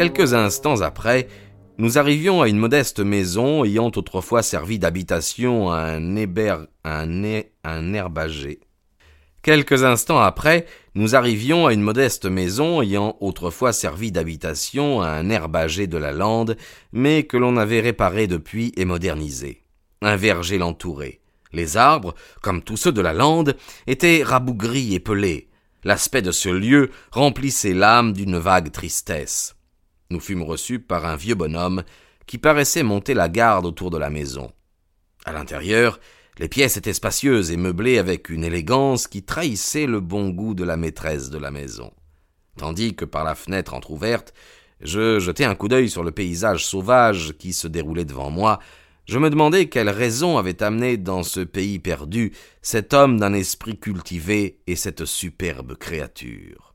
Quelques instants après, nous arrivions à une modeste maison ayant autrefois servi d'habitation à un, héber... Quelques instants après, nous arrivions à une modeste maison ayant autrefois servi d'habitation à un herbager de la lande, mais que l'on avait réparé depuis et modernisé. Un verger l'entourait. Les arbres, comme tous ceux de la lande, étaient rabougris et pelés. L'aspect de ce lieu remplissait l'âme d'une vague tristesse. Nous fûmes reçus par un vieux bonhomme qui paraissait monter la garde autour de la maison. À l'intérieur, les pièces étaient spacieuses et meublées avec une élégance qui trahissait le bon goût de la maîtresse de la maison. Tandis que par la fenêtre entr'ouverte, je jetais un coup d'œil sur le paysage sauvage qui se déroulait devant moi, je me demandais quelle raison avait amené dans ce pays perdu cet homme d'un esprit cultivé et cette superbe créature.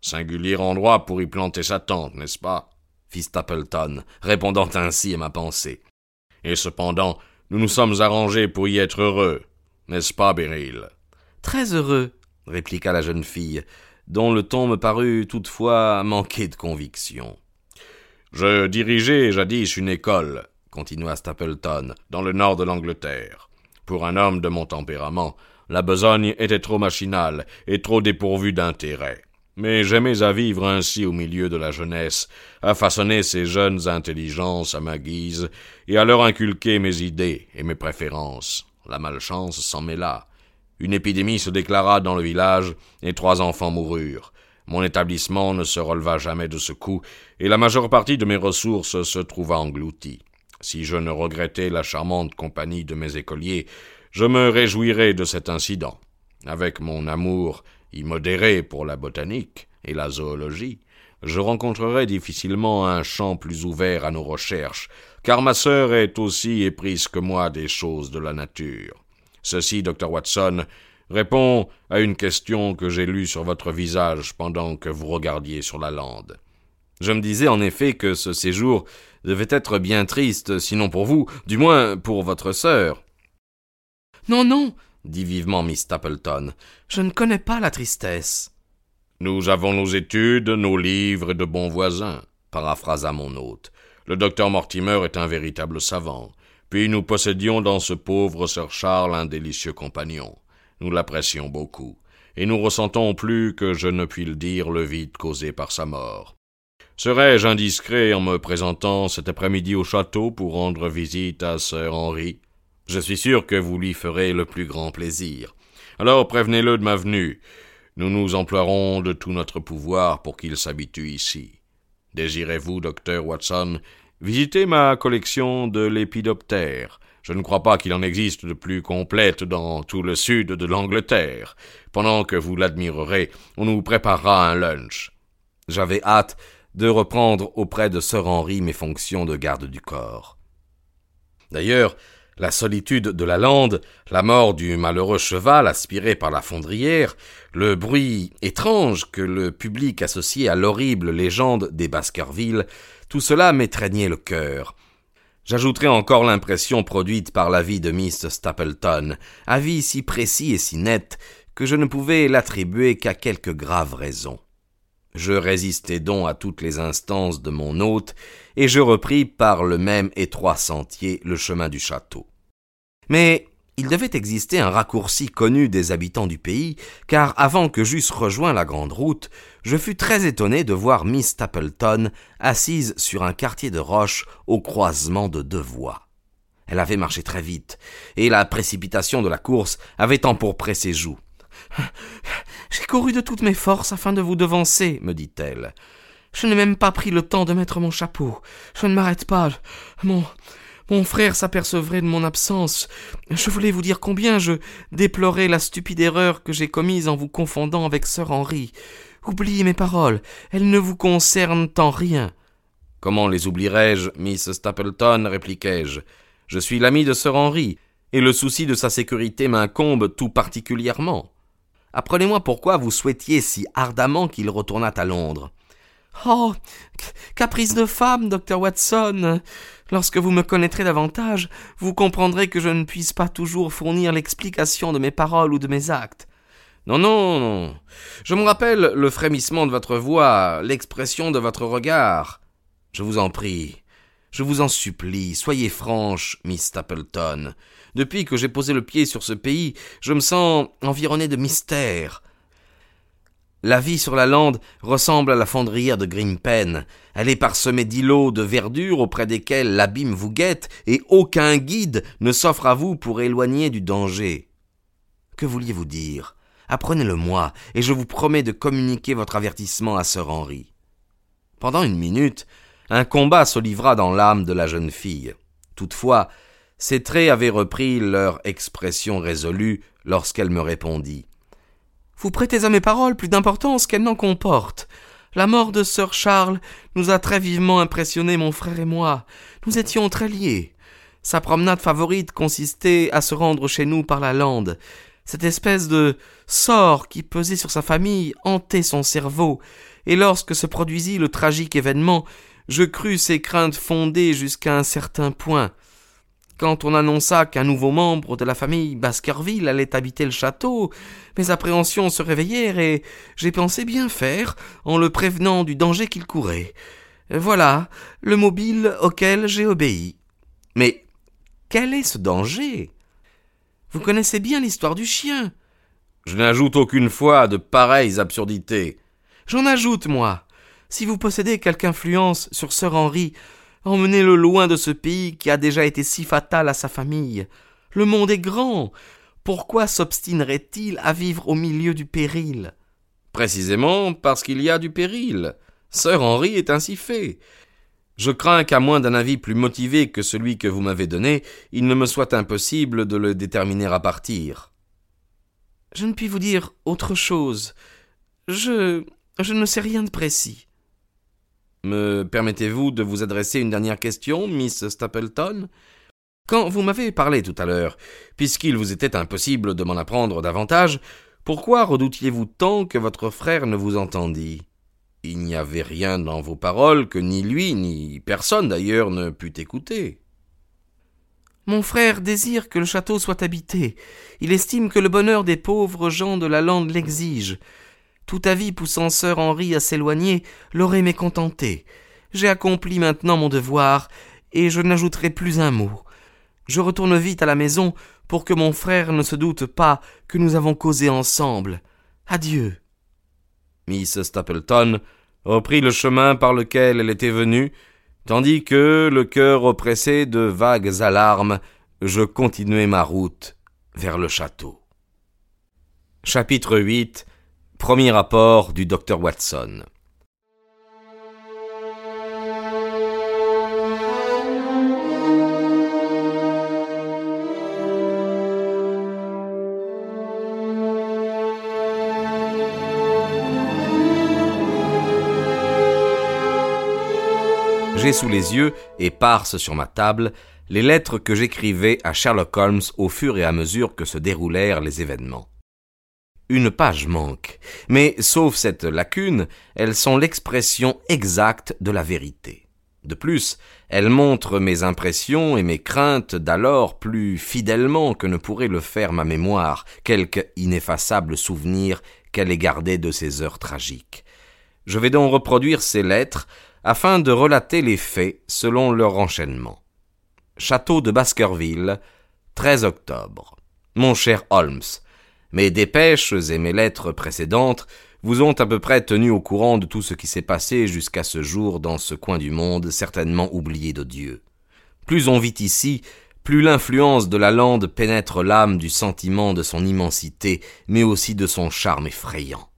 Singulier endroit pour y planter sa tente, n'est-ce pas? fit Stapleton, répondant ainsi à ma pensée. Et cependant, nous nous sommes arrangés pour y être heureux, n'est-ce pas, Beryl? Très heureux, répliqua la jeune fille, dont le ton me parut toutefois manquer de conviction. Je dirigeais jadis une école, continua Stapleton, dans le nord de l'Angleterre. Pour un homme de mon tempérament, la besogne était trop machinale et trop dépourvue d'intérêt. Mais j'aimais à vivre ainsi au milieu de la jeunesse, à façonner ces jeunes intelligences à ma guise, et à leur inculquer mes idées et mes préférences. La malchance s'en mêla. Une épidémie se déclara dans le village, et trois enfants moururent. Mon établissement ne se releva jamais de ce coup, et la majeure partie de mes ressources se trouva engloutie. Si je ne regrettais la charmante compagnie de mes écoliers, je me réjouirais de cet incident. Avec mon amour immodéré pour la botanique et la zoologie, je rencontrerai difficilement un champ plus ouvert à nos recherches, car ma sœur est aussi éprise que moi des choses de la nature. Ceci, docteur Watson, répond à une question que j'ai lue sur votre visage pendant que vous regardiez sur la lande. Je me disais en effet que ce séjour devait être bien triste, sinon pour vous, du moins pour votre sœur. Non, non, dit vivement Miss Stapleton. Je ne connais pas la tristesse. Nous avons nos études, nos livres et de bons voisins, paraphrasa mon hôte. Le docteur Mortimer est un véritable savant. Puis nous possédions dans ce pauvre Sir Charles un délicieux compagnon. Nous l'apprécions beaucoup, et nous ressentons plus que je ne puis le dire le vide causé par sa mort. Serais-je indiscret en me présentant cet après-midi au château pour rendre visite à Sir Henry je suis sûr que vous lui ferez le plus grand plaisir. Alors prévenez-le de ma venue. Nous nous emploierons de tout notre pouvoir pour qu'il s'habitue ici. Désirez-vous, docteur Watson, visiter ma collection de lépidoptères? Je ne crois pas qu'il en existe de plus complète dans tout le sud de l'Angleterre. Pendant que vous l'admirerez, on nous préparera un lunch. J'avais hâte de reprendre auprès de Sir Henry mes fonctions de garde du corps. D'ailleurs, la solitude de la lande, la mort du malheureux cheval aspiré par la fondrière, le bruit étrange que le public associait à l'horrible légende des Baskerville, tout cela m'étreignait le cœur. J'ajouterai encore l'impression produite par la vie de Miss Stapleton, avis si précis et si net que je ne pouvais l'attribuer qu'à quelques graves raisons. Je résistai donc à toutes les instances de mon hôte, et je repris par le même étroit sentier le chemin du château. Mais il devait exister un raccourci connu des habitants du pays, car avant que j'eusse rejoint la grande route, je fus très étonné de voir Miss Stapleton assise sur un quartier de roche au croisement de deux voies. Elle avait marché très vite, et la précipitation de la course avait empourpré ses joues. J'ai couru de toutes mes forces afin de vous devancer, me dit-elle. Je n'ai même pas pris le temps de mettre mon chapeau. Je ne m'arrête pas. Mon mon frère s'apercevrait de mon absence. Je voulais vous dire combien je déplorais la stupide erreur que j'ai commise en vous confondant avec sœur Henri. Oubliez mes paroles, elles ne vous concernent en rien. Comment les oublierais-je, Miss Stapleton répliquai-je. Je suis l'ami de sœur Henri, et le souci de sa sécurité m'incombe tout particulièrement. Apprenez-moi pourquoi vous souhaitiez si ardemment qu'il retournât à Londres. Oh. Caprice de femme, docteur Watson. Lorsque vous me connaîtrez davantage, vous comprendrez que je ne puisse pas toujours fournir l'explication de mes paroles ou de mes actes. Non, non, non. Je me rappelle le frémissement de votre voix, l'expression de votre regard. Je vous en prie, je vous en supplie, soyez franche, Miss Stapleton. Depuis que j'ai posé le pied sur ce pays, je me sens environné de mystères. La vie sur la lande ressemble à la fondrière de Grimpen. Elle est parsemée d'îlots de verdure auprès desquels l'abîme vous guette, et aucun guide ne s'offre à vous pour éloigner du danger. Que vouliez-vous dire? Apprenez-le-moi, et je vous promets de communiquer votre avertissement à sœur Henri. Pendant une minute, un combat se livra dans l'âme de la jeune fille. Toutefois, ses traits avaient repris leur expression résolue lorsqu'elle me répondit. Vous prêtez à mes paroles plus d'importance qu'elles n'en comportent. La mort de sœur Charles nous a très vivement impressionnés, mon frère et moi. Nous étions très liés. Sa promenade favorite consistait à se rendre chez nous par la lande. Cette espèce de sort qui pesait sur sa famille hantait son cerveau, et lorsque se produisit le tragique événement, je crus ces craintes fondées jusqu'à un certain point. Quand on annonça qu'un nouveau membre de la famille Baskerville allait habiter le château, mes appréhensions se réveillèrent et j'ai pensé bien faire en le prévenant du danger qu'il courait. Voilà le mobile auquel j'ai obéi. Mais quel est ce danger? Vous connaissez bien l'histoire du chien. Je n'ajoute aucune fois de pareilles absurdités. J'en ajoute, moi. Si vous possédez quelque influence sur Sir Henry, emmenez-le loin de ce pays qui a déjà été si fatal à sa famille. Le monde est grand. Pourquoi s'obstinerait-il à vivre au milieu du péril? Précisément parce qu'il y a du péril. Sir Henry est ainsi fait. Je crains qu'à moins d'un avis plus motivé que celui que vous m'avez donné, il ne me soit impossible de le déterminer à partir. Je ne puis vous dire autre chose. Je. je ne sais rien de précis. Me permettez-vous de vous adresser une dernière question, Miss Stapleton? Quand vous m'avez parlé tout à l'heure, puisqu'il vous était impossible de m'en apprendre davantage, pourquoi redoutiez-vous tant que votre frère ne vous entendît Il n'y avait rien dans vos paroles que ni lui, ni personne d'ailleurs ne put écouter. Mon frère désire que le château soit habité. Il estime que le bonheur des pauvres gens de la lande l'exige tout avis poussant sœur Henri à s'éloigner l'aurait mécontenté. J'ai accompli maintenant mon devoir, et je n'ajouterai plus un mot. Je retourne vite à la maison pour que mon frère ne se doute pas que nous avons causé ensemble. Adieu. Miss Stapleton reprit le chemin par lequel elle était venue, tandis que, le cœur oppressé de vagues alarmes, je continuai ma route vers le château. Chapitre 8 Premier rapport du docteur Watson. J'ai sous les yeux et parse sur ma table les lettres que j'écrivais à Sherlock Holmes au fur et à mesure que se déroulèrent les événements. Une page manque, mais sauf cette lacune, elles sont l'expression exacte de la vérité. De plus, elles montrent mes impressions et mes craintes d'alors plus fidèlement que ne pourrait le faire ma mémoire, quelque ineffaçable souvenir qu'elle ait gardé de ces heures tragiques. Je vais donc reproduire ces lettres afin de relater les faits selon leur enchaînement. Château de Baskerville, 13 octobre. Mon cher Holmes, mes dépêches et mes lettres précédentes vous ont à peu près tenu au courant de tout ce qui s'est passé jusqu'à ce jour dans ce coin du monde certainement oublié de Dieu. Plus on vit ici, plus l'influence de la lande pénètre l'âme du sentiment de son immensité, mais aussi de son charme effrayant.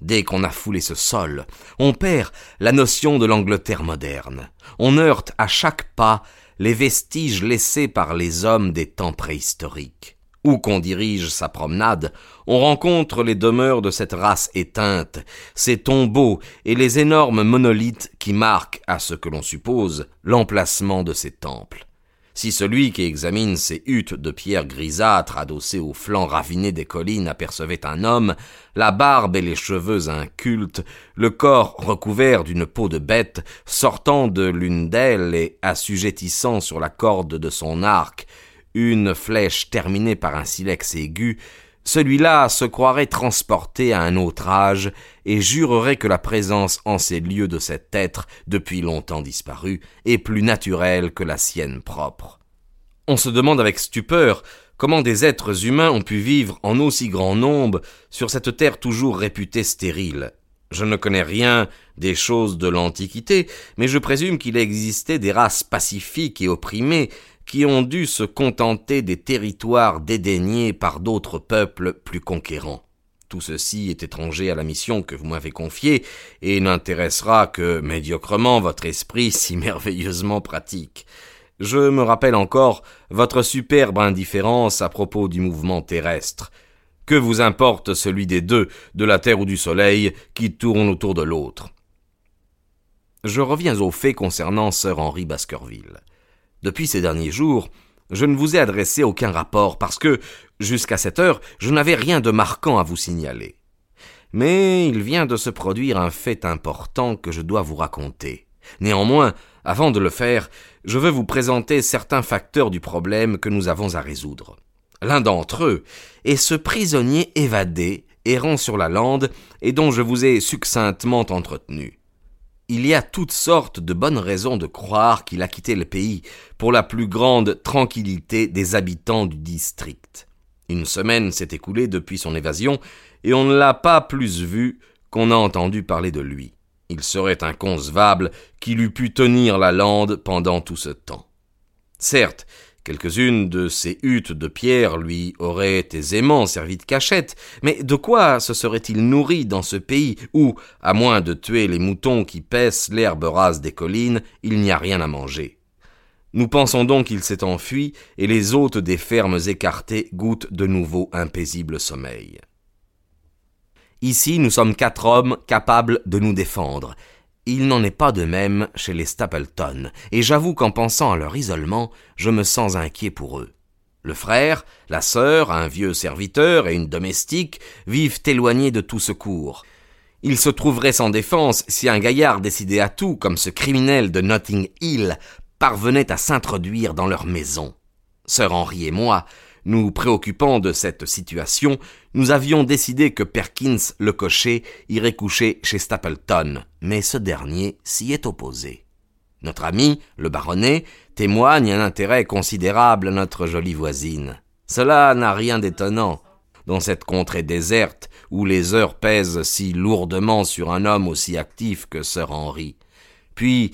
Dès qu'on a foulé ce sol, on perd la notion de l'Angleterre moderne. On heurte à chaque pas les vestiges laissés par les hommes des temps préhistoriques. Où qu'on dirige sa promenade, on rencontre les demeures de cette race éteinte, ces tombeaux et les énormes monolithes qui marquent, à ce que l'on suppose, l'emplacement de ces temples. Si celui qui examine ces huttes de pierre grisâtre adossées aux flancs ravinés des collines apercevait un homme, la barbe et les cheveux incultes, le corps recouvert d'une peau de bête, sortant de l'une d'elles et assujettissant sur la corde de son arc une flèche terminée par un silex aigu, celui-là se croirait transporté à un autre âge et jurerait que la présence en ces lieux de cet être, depuis longtemps disparu, est plus naturelle que la sienne propre. On se demande avec stupeur comment des êtres humains ont pu vivre en aussi grand nombre sur cette terre toujours réputée stérile. Je ne connais rien des choses de l'Antiquité, mais je présume qu'il existait des races pacifiques et opprimées qui ont dû se contenter des territoires dédaignés par d'autres peuples plus conquérants. Tout ceci est étranger à la mission que vous m'avez confiée, et n'intéressera que médiocrement votre esprit si merveilleusement pratique. Je me rappelle encore votre superbe indifférence à propos du mouvement terrestre. Que vous importe celui des deux, de la Terre ou du Soleil, qui tourne autour de l'autre? Je reviens au fait concernant Sir Henry Baskerville. Depuis ces derniers jours, je ne vous ai adressé aucun rapport parce que, jusqu'à cette heure, je n'avais rien de marquant à vous signaler. Mais il vient de se produire un fait important que je dois vous raconter. Néanmoins, avant de le faire, je veux vous présenter certains facteurs du problème que nous avons à résoudre. L'un d'entre eux est ce prisonnier évadé, errant sur la lande, et dont je vous ai succinctement entretenu il y a toutes sortes de bonnes raisons de croire qu'il a quitté le pays pour la plus grande tranquillité des habitants du district. Une semaine s'est écoulée depuis son évasion, et on ne l'a pas plus vu qu'on a entendu parler de lui. Il serait inconcevable qu'il eût pu tenir la lande pendant tout ce temps. Certes, Quelques-unes de ces huttes de pierre lui auraient aisément servi de cachette, mais de quoi se serait-il nourri dans ce pays où, à moins de tuer les moutons qui paissent l'herbe rase des collines, il n'y a rien à manger? Nous pensons donc qu'il s'est enfui, et les hôtes des fermes écartées goûtent de nouveau un paisible sommeil. Ici nous sommes quatre hommes capables de nous défendre, il n'en est pas de même chez les Stapleton, et j'avoue qu'en pensant à leur isolement, je me sens inquiet pour eux. Le frère, la sœur, un vieux serviteur et une domestique vivent éloignés de tout secours. Ils se trouveraient sans défense si un gaillard décidé à tout, comme ce criminel de Notting Hill, parvenait à s'introduire dans leur maison. Sœur Henri et moi, nous préoccupant de cette situation, nous avions décidé que Perkins, le cocher, irait coucher chez Stapleton, mais ce dernier s'y est opposé. Notre ami, le baronnet, témoigne un intérêt considérable à notre jolie voisine. Cela n'a rien d'étonnant. Dans cette contrée déserte, où les heures pèsent si lourdement sur un homme aussi actif que Sir Henry. Puis,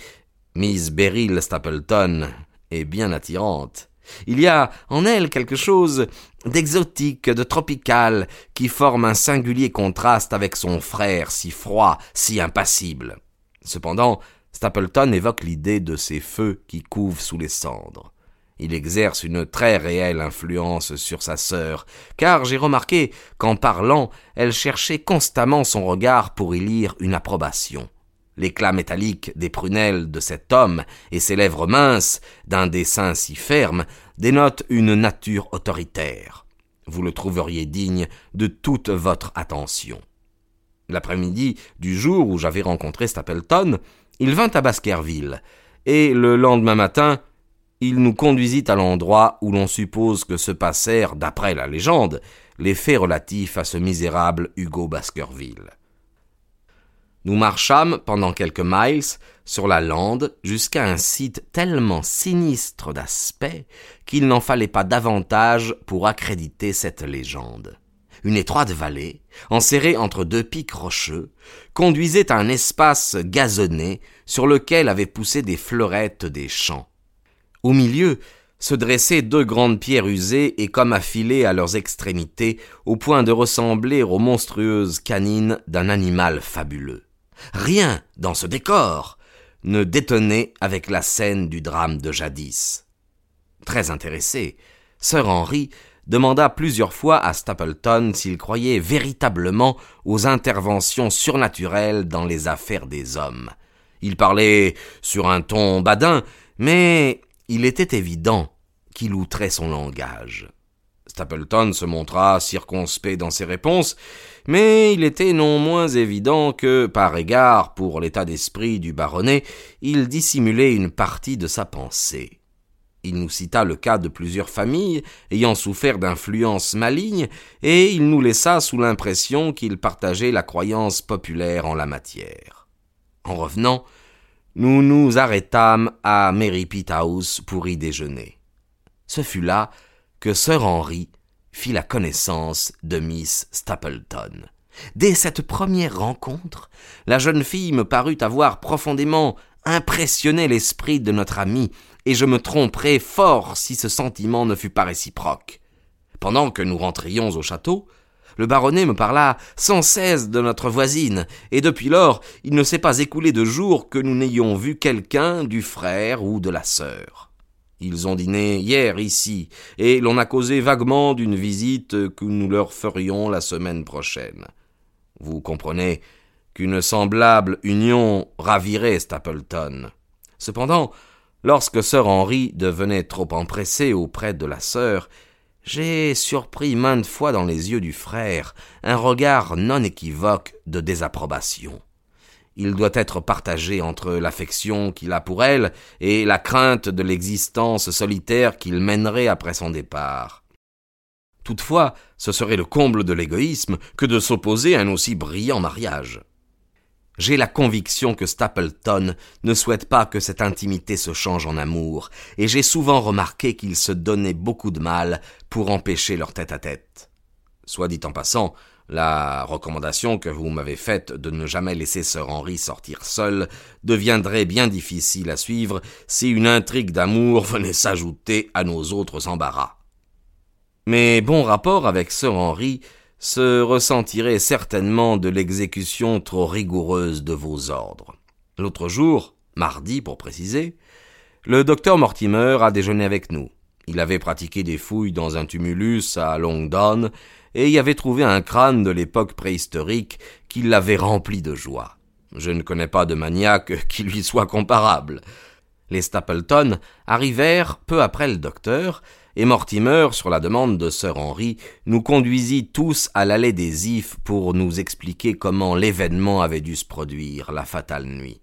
Miss Beryl Stapleton est bien attirante. Il y a en elle quelque chose d'exotique, de tropical, qui forme un singulier contraste avec son frère si froid, si impassible. Cependant, Stapleton évoque l'idée de ces feux qui couvent sous les cendres. Il exerce une très réelle influence sur sa sœur, car j'ai remarqué qu'en parlant, elle cherchait constamment son regard pour y lire une approbation. L'éclat métallique des prunelles de cet homme et ses lèvres minces, d'un dessin si ferme, dénotent une nature autoritaire. Vous le trouveriez digne de toute votre attention. L'après-midi du jour où j'avais rencontré Stapleton, il vint à Baskerville, et le lendemain matin, il nous conduisit à l'endroit où l'on suppose que se passèrent, d'après la légende, les faits relatifs à ce misérable Hugo Baskerville. Nous marchâmes pendant quelques miles sur la lande jusqu'à un site tellement sinistre d'aspect qu'il n'en fallait pas davantage pour accréditer cette légende. Une étroite vallée, enserrée entre deux pics rocheux, conduisait à un espace gazonné sur lequel avaient poussé des fleurettes des champs. Au milieu se dressaient deux grandes pierres usées et comme affilées à leurs extrémités au point de ressembler aux monstrueuses canines d'un animal fabuleux. Rien dans ce décor ne détonner avec la scène du drame de jadis. Très intéressé, Sir Henry demanda plusieurs fois à Stapleton s'il croyait véritablement aux interventions surnaturelles dans les affaires des hommes. Il parlait sur un ton badin, mais il était évident qu'il outrait son langage. Stapleton se montra circonspect dans ses réponses, mais il était non moins évident que, par égard pour l'état d'esprit du baronnet, il dissimulait une partie de sa pensée. Il nous cita le cas de plusieurs familles ayant souffert d'influences malignes, et il nous laissa sous l'impression qu'il partageait la croyance populaire en la matière. En revenant, nous nous arrêtâmes à Merripit House pour y déjeuner. Ce fut là que Sir Henry fit la connaissance de Miss Stapleton. Dès cette première rencontre, la jeune fille me parut avoir profondément impressionné l'esprit de notre ami, et je me tromperais fort si ce sentiment ne fut pas réciproque. Pendant que nous rentrions au château, le baronnet me parla sans cesse de notre voisine, et depuis lors il ne s'est pas écoulé de jour que nous n'ayons vu quelqu'un du frère ou de la sœur. Ils ont dîné hier ici, et l'on a causé vaguement d'une visite que nous leur ferions la semaine prochaine. Vous comprenez qu'une semblable union ravirait Stapleton. Cependant, lorsque sœur Henry devenait trop empressée auprès de la sœur, j'ai surpris maintes fois dans les yeux du frère un regard non équivoque de désapprobation. Il doit être partagé entre l'affection qu'il a pour elle et la crainte de l'existence solitaire qu'il mènerait après son départ. Toutefois, ce serait le comble de l'égoïsme que de s'opposer à un aussi brillant mariage. J'ai la conviction que Stapleton ne souhaite pas que cette intimité se change en amour, et j'ai souvent remarqué qu'il se donnait beaucoup de mal pour empêcher leur tête-à-tête. Soit dit en passant, la recommandation que vous m'avez faite de ne jamais laisser Sir Henry sortir seul deviendrait bien difficile à suivre si une intrigue d'amour venait s'ajouter à nos autres embarras. Mes bons rapports avec Sir Henry se ressentiraient certainement de l'exécution trop rigoureuse de vos ordres. L'autre jour, mardi pour préciser, le docteur Mortimer a déjeuné avec nous. Il avait pratiqué des fouilles dans un tumulus à Longdon et y avait trouvé un crâne de l'époque préhistorique qui l'avait rempli de joie. Je ne connais pas de maniaque qui lui soit comparable. Les Stapleton arrivèrent peu après le docteur, et Mortimer, sur la demande de Sir Henry, nous conduisit tous à l'allée des Ifs pour nous expliquer comment l'événement avait dû se produire la fatale nuit.